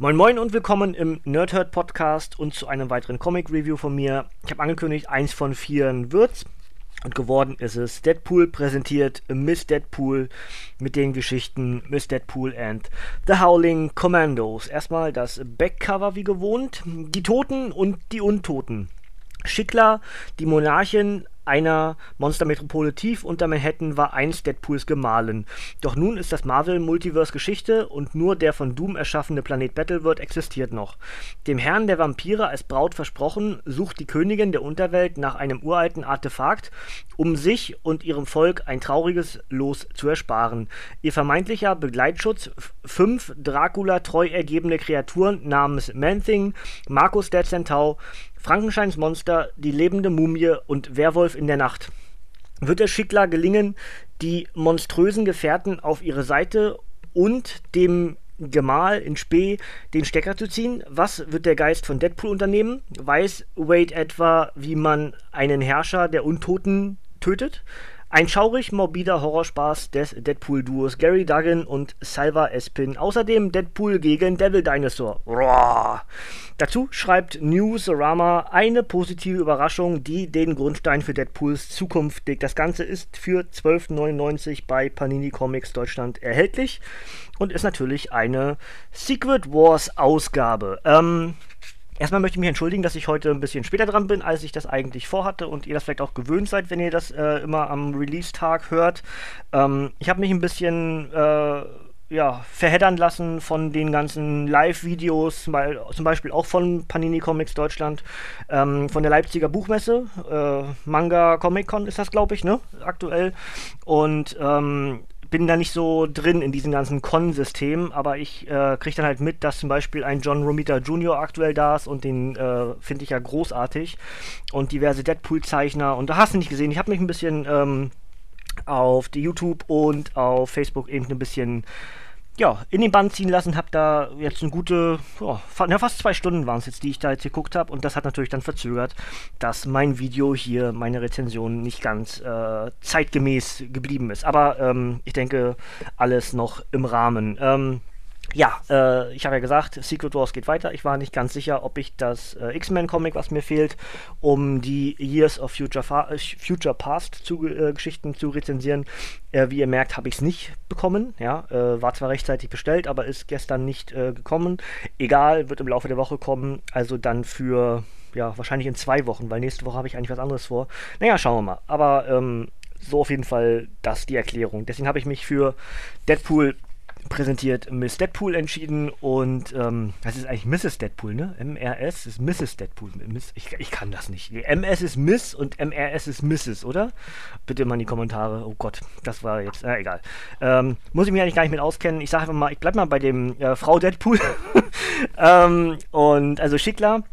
Moin Moin und willkommen im Nerdhurt Podcast und zu einem weiteren Comic Review von mir. Ich habe angekündigt, eins von vier wird's. Und geworden ist es Deadpool präsentiert Miss Deadpool mit den Geschichten Miss Deadpool and The Howling Commandos. Erstmal das Backcover wie gewohnt. Die Toten und die Untoten. Schickler, die Monarchin, einer Monstermetropole tief unter Manhattan war einst Deadpools Gemahlen. Doch nun ist das Marvel-Multiverse Geschichte und nur der von Doom erschaffene Planet Battleworld existiert noch. Dem Herrn der Vampire als Braut versprochen, sucht die Königin der Unterwelt nach einem uralten Artefakt, um sich und ihrem Volk ein trauriges Los zu ersparen. Ihr vermeintlicher Begleitschutz fünf Dracula treu ergebene Kreaturen namens Man-Thing, Markus der Centaur, Frankensteins Monster, die lebende Mumie und Werwolf in der Nacht. Wird es Schickler gelingen, die monströsen Gefährten auf ihre Seite und dem Gemahl in Spee den Stecker zu ziehen? Was wird der Geist von Deadpool unternehmen? Weiß Wade etwa, wie man einen Herrscher der Untoten tötet? Ein schaurig morbider Horrorspaß des Deadpool-Duos Gary Duggan und Salva Espin. Außerdem Deadpool gegen Devil Dinosaur. Roar. Dazu schreibt Newsarama eine positive Überraschung, die den Grundstein für Deadpools Zukunft legt. Das Ganze ist für 12,99 bei Panini Comics Deutschland erhältlich und ist natürlich eine Secret Wars Ausgabe. Ähm, Erstmal möchte ich mich entschuldigen, dass ich heute ein bisschen später dran bin, als ich das eigentlich vorhatte und ihr das vielleicht auch gewöhnt seid, wenn ihr das äh, immer am Release-Tag hört. Ähm, ich habe mich ein bisschen äh, ja, verheddern lassen von den ganzen Live-Videos, zum Beispiel auch von Panini Comics Deutschland, ähm, von der Leipziger Buchmesse, äh, Manga Comic Con ist das, glaube ich, ne, aktuell. Und ähm, bin da nicht so drin in diesem ganzen Con-System, aber ich äh, kriege dann halt mit, dass zum Beispiel ein John Romita Jr. aktuell da ist und den äh, finde ich ja großartig und diverse Deadpool-Zeichner und da hast du nicht gesehen. Ich habe mich ein bisschen ähm, auf die YouTube und auf Facebook eben ein bisschen ja, in den Band ziehen lassen, habe da jetzt eine gute, oh, fast zwei Stunden waren es jetzt, die ich da jetzt geguckt habe und das hat natürlich dann verzögert, dass mein Video hier, meine Rezension nicht ganz äh, zeitgemäß geblieben ist. Aber ähm, ich denke, alles noch im Rahmen. Ähm, ja, äh, ich habe ja gesagt, Secret Wars geht weiter. Ich war nicht ganz sicher, ob ich das äh, X-Men-Comic, was mir fehlt, um die Years of Future, Fa äh, Future Past zu, äh, Geschichten zu rezensieren. Äh, wie ihr merkt, habe ich es nicht bekommen. Ja, äh, war zwar rechtzeitig bestellt, aber ist gestern nicht gekommen. Egal, wird im Laufe der Woche kommen. Also dann für, ja, wahrscheinlich in zwei Wochen, weil nächste Woche habe ich eigentlich was anderes vor. Naja, schauen wir mal. Aber ähm, so auf jeden Fall das die Erklärung. Deswegen habe ich mich für Deadpool präsentiert Miss Deadpool entschieden und ähm, das ist eigentlich Mrs. Deadpool, ne? MRS ist Mrs. Deadpool. Miss, ich, ich kann das nicht. MS ist Miss und MRS ist Mrs., oder? Bitte mal in die Kommentare. Oh Gott, das war jetzt, äh, egal. Ähm, muss ich mich eigentlich gar nicht mit auskennen. Ich sage einfach mal, ich bleib mal bei dem äh, Frau Deadpool. ähm, und also Schickler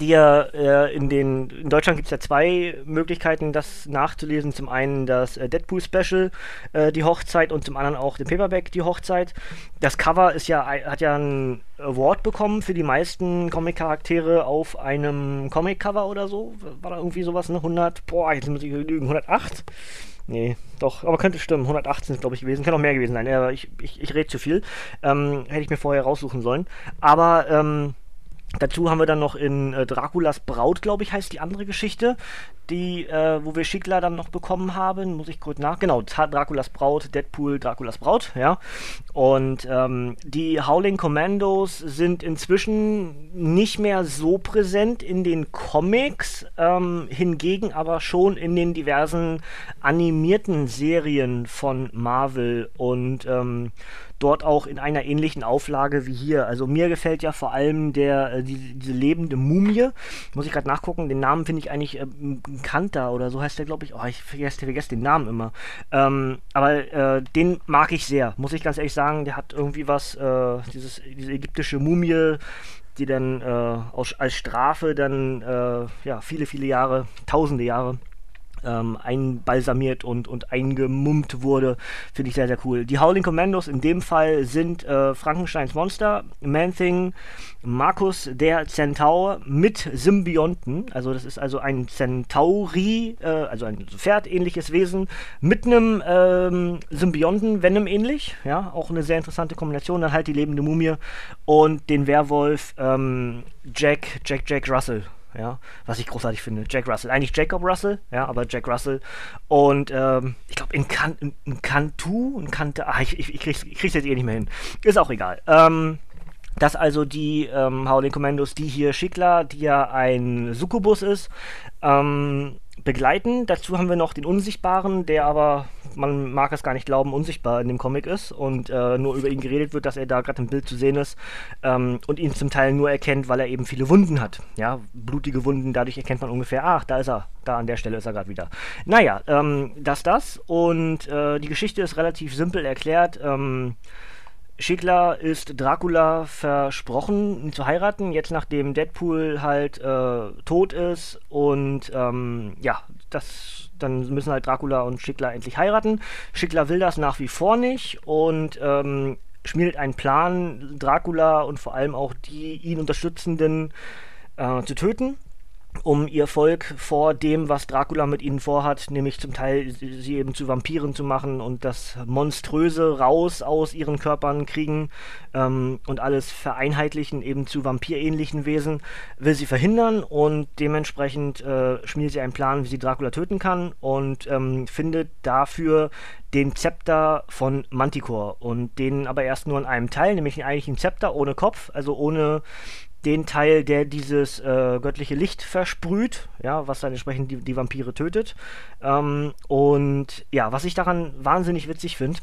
die ja äh, in den in Deutschland gibt es ja zwei Möglichkeiten, das nachzulesen. Zum einen das äh, Deadpool Special, äh, die Hochzeit, und zum anderen auch den Paperback, die Hochzeit. Das Cover ist ja hat ja ein Award bekommen für die meisten Comic-Charaktere auf einem Comic-Cover oder so. War da irgendwie sowas, ne? 100, boah, jetzt muss ich lügen, 108? Nee, doch, aber könnte stimmen. 118 ist, glaube ich, gewesen. Kann auch mehr gewesen sein. Aber ich, ich, ich rede zu viel. Ähm, hätte ich mir vorher raussuchen sollen. Aber, ähm, Dazu haben wir dann noch in äh, Draculas Braut, glaube ich, heißt die andere Geschichte, die, äh, wo wir Schickler dann noch bekommen haben. Muss ich kurz nach. Genau, Draculas Braut, Deadpool, Draculas Braut, ja. Und ähm, die Howling Commandos sind inzwischen nicht mehr so präsent in den Comics, ähm, hingegen aber schon in den diversen animierten Serien von Marvel und ähm, dort auch in einer ähnlichen Auflage wie hier. Also mir gefällt ja vor allem der, äh, die, diese lebende Mumie. Muss ich gerade nachgucken, den Namen finde ich eigentlich äh, Kanta oder so heißt der, glaube ich. Oh, ich vergesse, vergesse den Namen immer. Ähm, aber äh, den mag ich sehr, muss ich ganz ehrlich sagen. Der hat irgendwie was, äh, dieses, diese ägyptische Mumie, die dann äh, aus, als Strafe dann äh, ja, viele, viele Jahre, tausende Jahre ähm, einbalsamiert und, und eingemummt wurde. Finde ich sehr, sehr cool. Die Howling Commandos in dem Fall sind äh, Frankensteins Monster, Man-Thing, Markus der Zentaur mit Symbionten. Also das ist also ein Centauri, äh, also ein Pferdähnliches Wesen mit einem ähm, Symbionten, Venom ähnlich. Ja, auch eine sehr interessante Kombination. Dann halt die lebende Mumie und den Werwolf ähm, Jack, Jack, Jack Russell ja, was ich großartig finde. Jack Russell, eigentlich Jacob Russell, ja, aber Jack Russell. Und ähm, ich glaube, in, kan in, in Kante, ah, ich, ich, ich, krieg's, ich krieg's jetzt eh nicht mehr hin. Ist auch egal. Ähm, dass also die ähm, Howling Commandos, die hier Schickler, die ja ein Succubus ist, ähm, begleiten. Dazu haben wir noch den Unsichtbaren, der aber, man mag es gar nicht glauben, unsichtbar in dem Comic ist und äh, nur über ihn geredet wird, dass er da gerade im Bild zu sehen ist ähm, und ihn zum Teil nur erkennt, weil er eben viele Wunden hat. Ja, blutige Wunden, dadurch erkennt man ungefähr, ach, da ist er, da an der Stelle ist er gerade wieder. Naja, ähm, das, das und äh, die Geschichte ist relativ simpel erklärt. Ähm, Schickler ist Dracula versprochen, ihn zu heiraten, jetzt nachdem Deadpool halt äh, tot ist und ähm, ja, das, dann müssen halt Dracula und Schickler endlich heiraten. Schickler will das nach wie vor nicht und ähm, schmiedet einen Plan, Dracula und vor allem auch die ihn unterstützenden äh, zu töten um ihr Volk vor dem, was Dracula mit ihnen vorhat, nämlich zum Teil sie eben zu Vampiren zu machen und das Monströse raus aus ihren Körpern kriegen ähm, und alles vereinheitlichen eben zu vampirähnlichen Wesen, will sie verhindern und dementsprechend äh, schmiedet sie einen Plan, wie sie Dracula töten kann und ähm, findet dafür den Zepter von Manticore und den aber erst nur in einem Teil, nämlich eigentlich ein Zepter ohne Kopf, also ohne den Teil, der dieses äh, göttliche Licht versprüht, ja, was dann entsprechend die, die Vampire tötet. Ähm, und ja, was ich daran wahnsinnig witzig finde,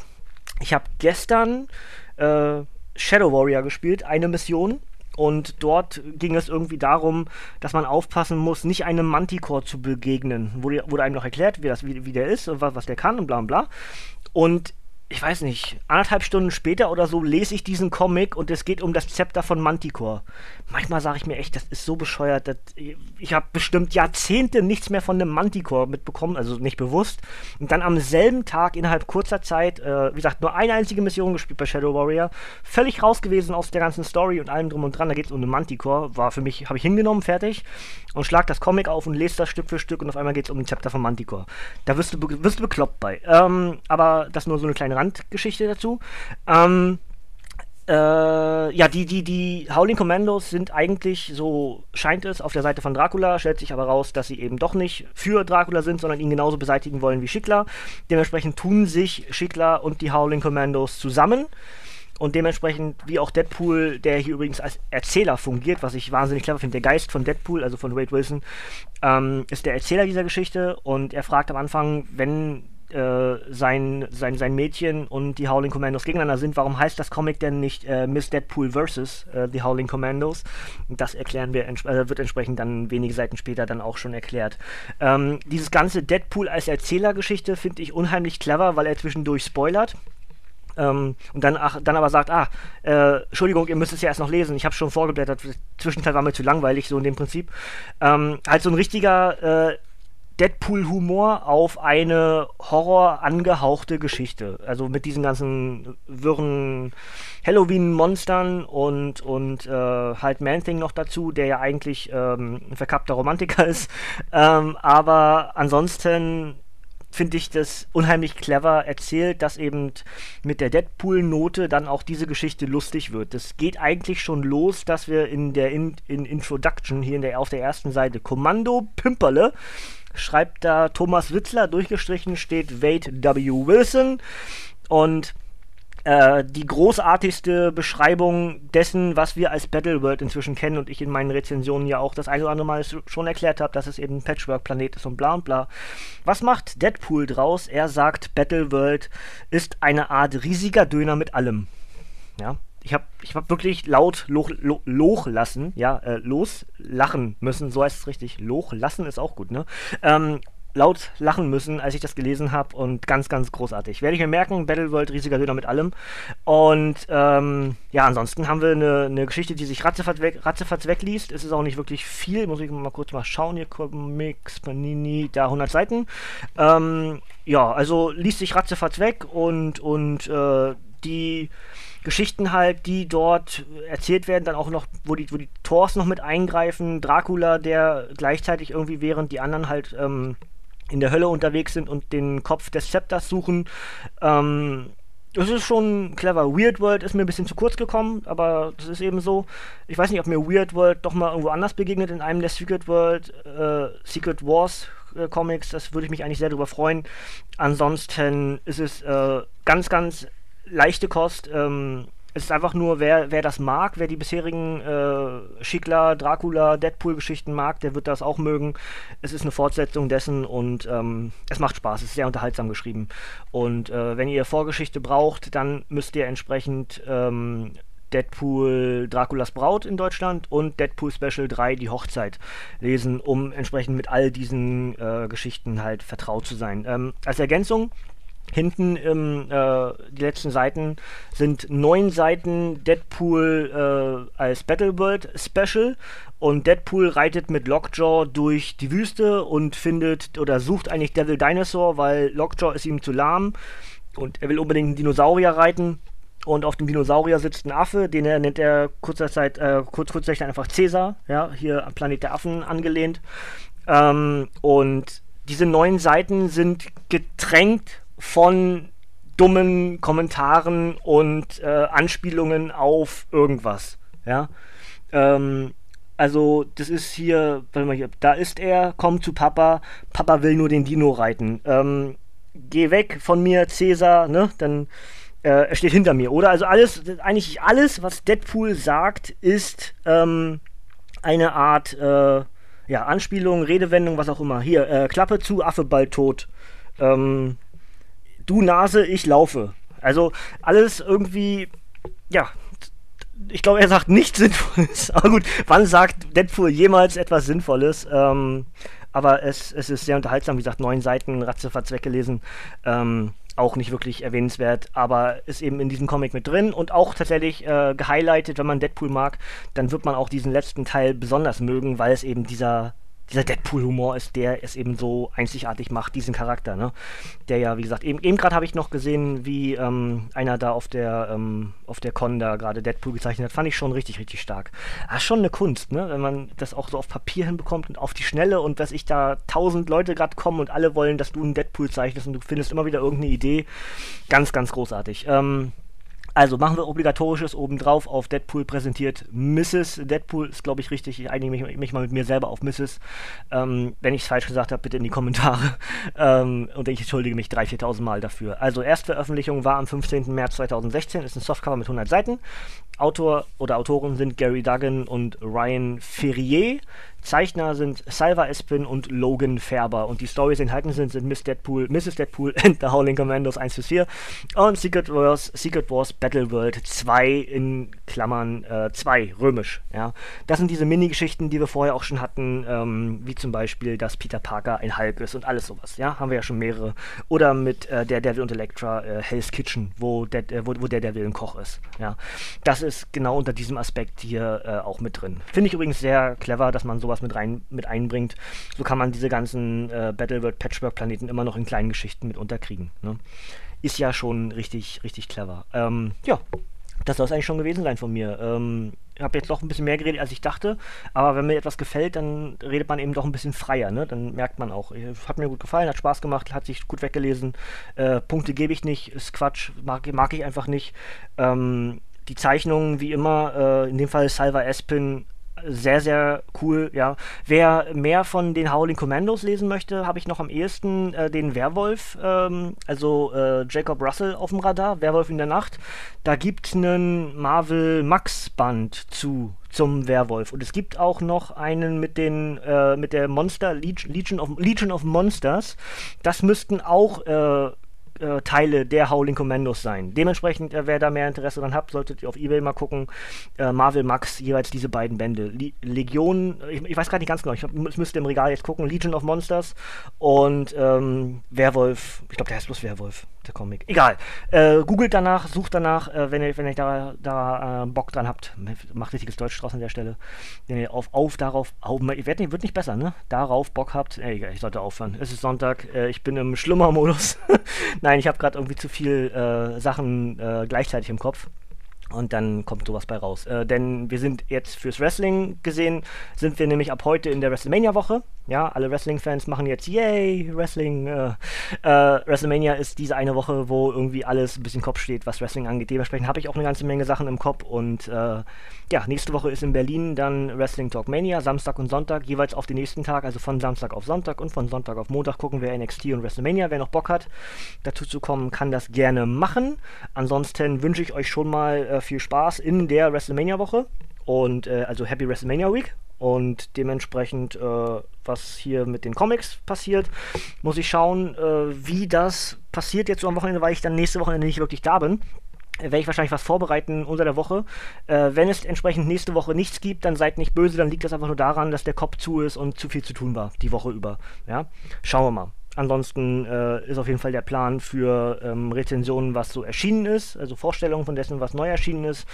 ich habe gestern äh, Shadow Warrior gespielt, eine Mission. Und dort ging es irgendwie darum, dass man aufpassen muss, nicht einem Manticore zu begegnen. Wurde, wurde einem noch erklärt, wie, das, wie, wie der ist und was, was der kann und bla bla. Und ich weiß nicht, anderthalb Stunden später oder so lese ich diesen Comic und es geht um das Zepter von Manticore. Manchmal sage ich mir echt, das ist so bescheuert. dass ich habe bestimmt Jahrzehnte nichts mehr von einem Manticore mitbekommen, also nicht bewusst. Und dann am selben Tag innerhalb kurzer Zeit, äh, wie gesagt, nur eine einzige Mission gespielt bei Shadow Warrior, völlig raus gewesen aus der ganzen Story und allem drum und dran. Da geht es um einen Manticore, war für mich, habe ich hingenommen, fertig und schlag das Comic auf und lese das Stück für Stück und auf einmal geht es um den Zepter von Manticore. Da wirst du, wirst du bekloppt bei. Ähm, aber das nur so eine kleine Randgeschichte dazu. Ähm, äh, ja, die, die, die Howling Commandos sind eigentlich, so scheint es, auf der Seite von Dracula, stellt sich aber raus, dass sie eben doch nicht für Dracula sind, sondern ihn genauso beseitigen wollen wie Schickler. Dementsprechend tun sich Schickler und die Howling Commandos zusammen. Und dementsprechend, wie auch Deadpool, der hier übrigens als Erzähler fungiert, was ich wahnsinnig clever finde, der Geist von Deadpool, also von Wade Wilson, ähm, ist der Erzähler dieser Geschichte und er fragt am Anfang, wenn äh, sein, sein, sein Mädchen und die Howling Commandos gegeneinander sind, warum heißt das Comic denn nicht äh, Miss Deadpool vs. Äh, The Howling Commandos? Das erklären wir, ents äh, wird entsprechend dann wenige Seiten später dann auch schon erklärt. Ähm, dieses ganze Deadpool als Erzählergeschichte finde ich unheimlich clever, weil er zwischendurch spoilert. Ähm, und dann, ach, dann aber sagt, ah, äh, Entschuldigung, ihr müsst es ja erst noch lesen, ich habe schon vorgeblättert, zwischenteil war mir zu langweilig, so in dem Prinzip. Ähm, halt so ein richtiger äh, Deadpool-Humor auf eine Horror angehauchte Geschichte. Also mit diesen ganzen wirren Halloween-Monstern und, und äh, halt Man-Thing noch dazu, der ja eigentlich ähm, ein verkappter Romantiker ist. Ähm, aber ansonsten finde ich das unheimlich clever erzählt, dass eben mit der Deadpool-Note dann auch diese Geschichte lustig wird. Es geht eigentlich schon los, dass wir in der in, in Introduction hier in der, auf der ersten Seite Kommando Pimperle schreibt da Thomas Witzler, durchgestrichen steht Wade W. Wilson und äh, die großartigste Beschreibung dessen, was wir als Battleworld inzwischen kennen und ich in meinen Rezensionen ja auch das eine oder andere Mal schon erklärt habe, dass es eben ein Patchwork-Planet ist und bla und bla. Was macht Deadpool draus? Er sagt, Battleworld ist eine Art riesiger Döner mit allem. Ja, ich habe ich hab wirklich laut loch, loch, loch lassen, ja, äh, loslachen müssen, so heißt es richtig. Loch lassen ist auch gut, ne? Ähm, laut lachen müssen, als ich das gelesen habe und ganz, ganz großartig. Werde ich mir merken, Battleworld, riesiger Döner mit allem. Und ähm, ja, ansonsten haben wir eine, eine Geschichte, die sich ratzefatz, weg, ratzefatz wegliest. Es ist auch nicht wirklich viel, muss ich mal kurz mal schauen. Hier Comics, Panini, da 100 Seiten. Ähm, ja, also liest sich ratzefatz weg und, und äh, die Geschichten halt, die dort erzählt werden, dann auch noch, wo die, wo die Tors noch mit eingreifen, Dracula, der gleichzeitig irgendwie während die anderen halt ähm, in der Hölle unterwegs sind und den Kopf des Zepters suchen. Ähm, das ist schon clever. Weird World ist mir ein bisschen zu kurz gekommen, aber das ist eben so. Ich weiß nicht, ob mir Weird World doch mal irgendwo anders begegnet in einem der Secret World, äh, Secret Wars äh, Comics. Das würde ich mich eigentlich sehr darüber freuen. Ansonsten ist es äh, ganz, ganz leichte Kost. Ähm, es ist einfach nur, wer, wer das mag, wer die bisherigen äh, Schickler, Dracula, Deadpool-Geschichten mag, der wird das auch mögen. Es ist eine Fortsetzung dessen und ähm, es macht Spaß, es ist sehr unterhaltsam geschrieben. Und äh, wenn ihr Vorgeschichte braucht, dann müsst ihr entsprechend ähm, Deadpool Draculas Braut in Deutschland und Deadpool Special 3 Die Hochzeit lesen, um entsprechend mit all diesen äh, Geschichten halt vertraut zu sein. Ähm, als Ergänzung Hinten im, äh, die letzten Seiten sind neun Seiten Deadpool äh, als Battleworld Special und Deadpool reitet mit Lockjaw durch die Wüste und findet oder sucht eigentlich Devil Dinosaur, weil Lockjaw ist ihm zu lahm und er will unbedingt einen Dinosaurier reiten. Und auf dem Dinosaurier sitzt ein Affe, den er nennt er kurzer Zeit, äh, kurz, kurzzeitig einfach Cäsar, ja, hier am Planet der Affen angelehnt. Ähm, und diese neun Seiten sind getränkt von dummen Kommentaren und äh, Anspielungen auf irgendwas. Ja. Ähm, also, das ist hier, warte mal hier, da ist er, komm zu Papa, Papa will nur den Dino reiten. Ähm, geh weg von mir, Cäsar, ne? Dann äh, er steht hinter mir, oder? Also alles, eigentlich alles, was Deadpool sagt, ist ähm, eine Art äh, ja, Anspielung, Redewendung, was auch immer. Hier, äh, Klappe zu, Affe bald tot. Ähm, du Nase, ich laufe. Also alles irgendwie, ja, ich glaube, er sagt nichts Sinnvolles. Aber gut, wann sagt Deadpool jemals etwas Sinnvolles? Ähm, aber es, es ist sehr unterhaltsam, wie gesagt, neun Seiten, ratzefatz weggelesen. Ähm, auch nicht wirklich erwähnenswert, aber ist eben in diesem Comic mit drin und auch tatsächlich äh, gehighlightet, wenn man Deadpool mag, dann wird man auch diesen letzten Teil besonders mögen, weil es eben dieser dieser Deadpool-Humor ist, der es eben so einzigartig macht, diesen Charakter, ne? Der ja, wie gesagt, eben, eben gerade habe ich noch gesehen, wie ähm, einer da auf der, ähm, auf der Con da gerade Deadpool gezeichnet hat. Fand ich schon richtig, richtig stark. Ist schon eine Kunst, ne? Wenn man das auch so auf Papier hinbekommt und auf die Schnelle und dass ich da tausend Leute gerade kommen und alle wollen, dass du einen Deadpool zeichnest und du findest immer wieder irgendeine Idee. Ganz, ganz großartig. Ähm, also machen wir obligatorisches obendrauf auf Deadpool präsentiert. Mrs. Deadpool ist, glaube ich, richtig. Ich einige mich, mich, mal mit mir selber auf Mrs. Ähm, wenn ich es falsch gesagt habe, bitte in die Kommentare. Ähm, und ich entschuldige mich 3.000, 4.000 Mal dafür. Also, Erstveröffentlichung war am 15. März 2016. Ist ein Softcover mit 100 Seiten. Autor oder Autoren sind Gary Duggan und Ryan Ferrier. Zeichner sind Salva Espin und Logan Färber. Und die Stories enthalten sind, sind Miss Deadpool, Mrs. Deadpool and The Howling Commandos 1 bis 4 und Secret Wars, Secret Wars Battle World 2 in Klammern äh, 2, römisch. Ja. Das sind diese Mini-Geschichten, die wir vorher auch schon hatten, ähm, wie zum Beispiel, dass Peter Parker ein Hulk ist und alles sowas. Ja, haben wir ja schon mehrere. Oder mit äh, der Devil und Elektra äh, Hell's Kitchen, wo der, äh, wo, wo der Devil ein Koch ist. Ja. Das ist genau unter diesem Aspekt hier äh, auch mit drin. Finde ich übrigens sehr clever, dass man sowas sowas mit rein mit einbringt. So kann man diese ganzen äh, Battleworld Patchwork Planeten immer noch in kleinen Geschichten mit unterkriegen. Ne? Ist ja schon richtig, richtig clever. Ähm, ja, das soll es eigentlich schon gewesen sein von mir. Ähm, ich habe jetzt doch ein bisschen mehr geredet, als ich dachte. Aber wenn mir etwas gefällt, dann redet man eben doch ein bisschen freier. Ne? Dann merkt man auch, hat mir gut gefallen, hat Spaß gemacht, hat sich gut weggelesen. Äh, Punkte gebe ich nicht, ist Quatsch, mag, mag ich einfach nicht. Ähm, die Zeichnungen, wie immer, äh, in dem Fall Salva Espin, sehr, sehr cool, ja. Wer mehr von den Howling Commandos lesen möchte, habe ich noch am ehesten äh, den Werwolf, ähm, also äh, Jacob Russell auf dem Radar, Werwolf in der Nacht. Da gibt einen Marvel Max Band zu zum Werwolf. Und es gibt auch noch einen mit den äh, mit der Monster Legion, of, Legion of Monsters. Das müssten auch äh, äh, Teile der Howling Commandos sein. Dementsprechend, äh, wer da mehr Interesse dran habt, solltet ihr auf Ebay mal gucken. Äh, Marvel Max, jeweils diese beiden Bände. Le Legion, ich, ich weiß gar nicht ganz genau, ich, ich müsste im Regal jetzt gucken, Legion of Monsters und ähm, Werwolf, ich glaube, der heißt bloß Werwolf, der Comic. Egal. Äh, googelt danach, sucht danach, äh, wenn ihr, wenn ihr da, da äh, Bock dran habt. Macht richtiges Deutsch draus an der Stelle. Wenn ihr auf, auf darauf, auf, wird, nicht, wird nicht besser, ne? Darauf Bock habt. Ey, ich sollte aufhören. Es ist Sonntag, ich bin im Schlummermodus. Nein, ich habe gerade irgendwie zu viel äh, Sachen äh, gleichzeitig im Kopf. Und dann kommt sowas bei raus. Äh, denn wir sind jetzt fürs Wrestling gesehen, sind wir nämlich ab heute in der WrestleMania-Woche. Ja, alle Wrestling-Fans machen jetzt Yay, Wrestling. Äh, äh, WrestleMania ist diese eine Woche, wo irgendwie alles ein bisschen Kopf steht, was Wrestling angeht. Dementsprechend habe ich auch eine ganze Menge Sachen im Kopf. Und äh, ja, nächste Woche ist in Berlin dann Wrestling Talk Mania, Samstag und Sonntag, jeweils auf den nächsten Tag, also von Samstag auf Sonntag und von Sonntag auf Montag gucken wir NXT und WrestleMania. Wer noch Bock hat, dazu zu kommen, kann das gerne machen. Ansonsten wünsche ich euch schon mal äh, viel Spaß in der WrestleMania-Woche. Und äh, also Happy WrestleMania Week. Und dementsprechend, äh, was hier mit den Comics passiert, muss ich schauen, äh, wie das passiert jetzt so am Wochenende, weil ich dann nächste Woche nicht wirklich da bin werde ich wahrscheinlich was vorbereiten unter der Woche. Äh, wenn es entsprechend nächste Woche nichts gibt, dann seid nicht böse, dann liegt das einfach nur daran, dass der Kopf zu ist und zu viel zu tun war die Woche über. Ja? Schauen wir mal. Ansonsten äh, ist auf jeden Fall der Plan für ähm, Rezensionen, was so erschienen ist, also Vorstellungen von dessen, was neu erschienen ist.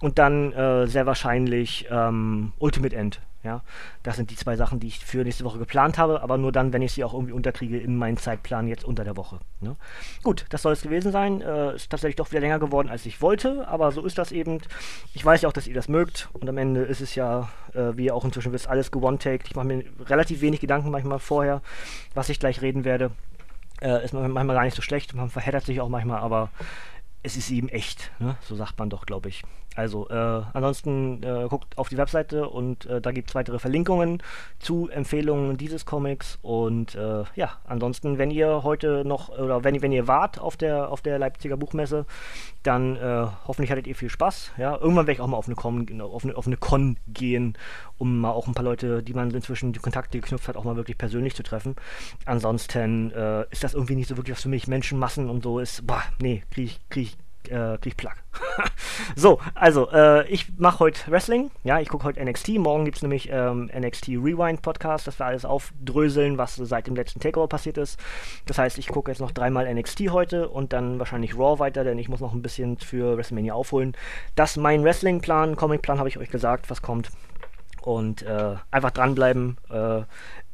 Und dann äh, sehr wahrscheinlich ähm, Ultimate End. Ja, das sind die zwei Sachen, die ich für nächste Woche geplant habe, aber nur dann, wenn ich sie auch irgendwie unterkriege in meinen Zeitplan jetzt unter der Woche. Ne? Gut, das soll es gewesen sein. Äh, ist tatsächlich doch wieder länger geworden, als ich wollte, aber so ist das eben. Ich weiß ja auch, dass ihr das mögt und am Ende ist es ja, äh, wie ihr auch inzwischen wisst, alles gewone-taked. Ich mache mir relativ wenig Gedanken manchmal vorher, was ich gleich reden werde. Äh, ist manchmal gar nicht so schlecht, man verheddert sich auch manchmal, aber es ist eben echt, ne? so sagt man doch, glaube ich. Also, äh, ansonsten äh, guckt auf die Webseite und äh, da gibt es weitere Verlinkungen zu Empfehlungen dieses Comics. Und äh, ja, ansonsten, wenn ihr heute noch oder wenn, wenn ihr wart auf der, auf der Leipziger Buchmesse, dann äh, hoffentlich hattet ihr viel Spaß. Ja, irgendwann werde ich auch mal auf eine, Con, auf, eine, auf eine Con gehen, um mal auch ein paar Leute, die man inzwischen die Kontakte geknüpft hat, auch mal wirklich persönlich zu treffen. Ansonsten äh, ist das irgendwie nicht so wirklich was für mich. Menschenmassen und so ist, bah, nee, kriege ich, krieg äh, Plug. so, also, äh, ich mache heute Wrestling. Ja, ich gucke heute NXT. Morgen gibt es nämlich ähm, NXT Rewind Podcast, dass wir alles aufdröseln, was seit dem letzten Takeover passiert ist. Das heißt, ich gucke jetzt noch dreimal NXT heute und dann wahrscheinlich Raw weiter, denn ich muss noch ein bisschen für WrestleMania aufholen. Das ist mein Wrestling-Plan, Comic-Plan habe ich euch gesagt, was kommt. Und äh, einfach dranbleiben. Äh,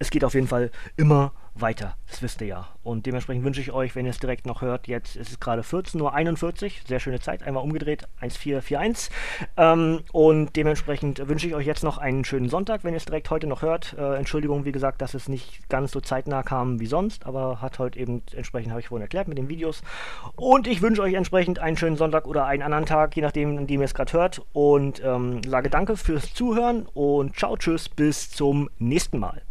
es geht auf jeden Fall immer weiter. Das wisst ihr ja. Und dementsprechend wünsche ich euch, wenn ihr es direkt noch hört, jetzt ist es gerade 14.41 Uhr, sehr schöne Zeit, einmal umgedreht, 1441. Ähm, und dementsprechend wünsche ich euch jetzt noch einen schönen Sonntag, wenn ihr es direkt heute noch hört. Äh, Entschuldigung, wie gesagt, dass es nicht ganz so zeitnah kam wie sonst, aber hat heute eben entsprechend, habe ich vorhin erklärt, mit den Videos. Und ich wünsche euch entsprechend einen schönen Sonntag oder einen anderen Tag, je nachdem, in dem ihr es gerade hört. Und ähm, sage danke fürs Zuhören und ciao, tschüss, bis zum nächsten Mal.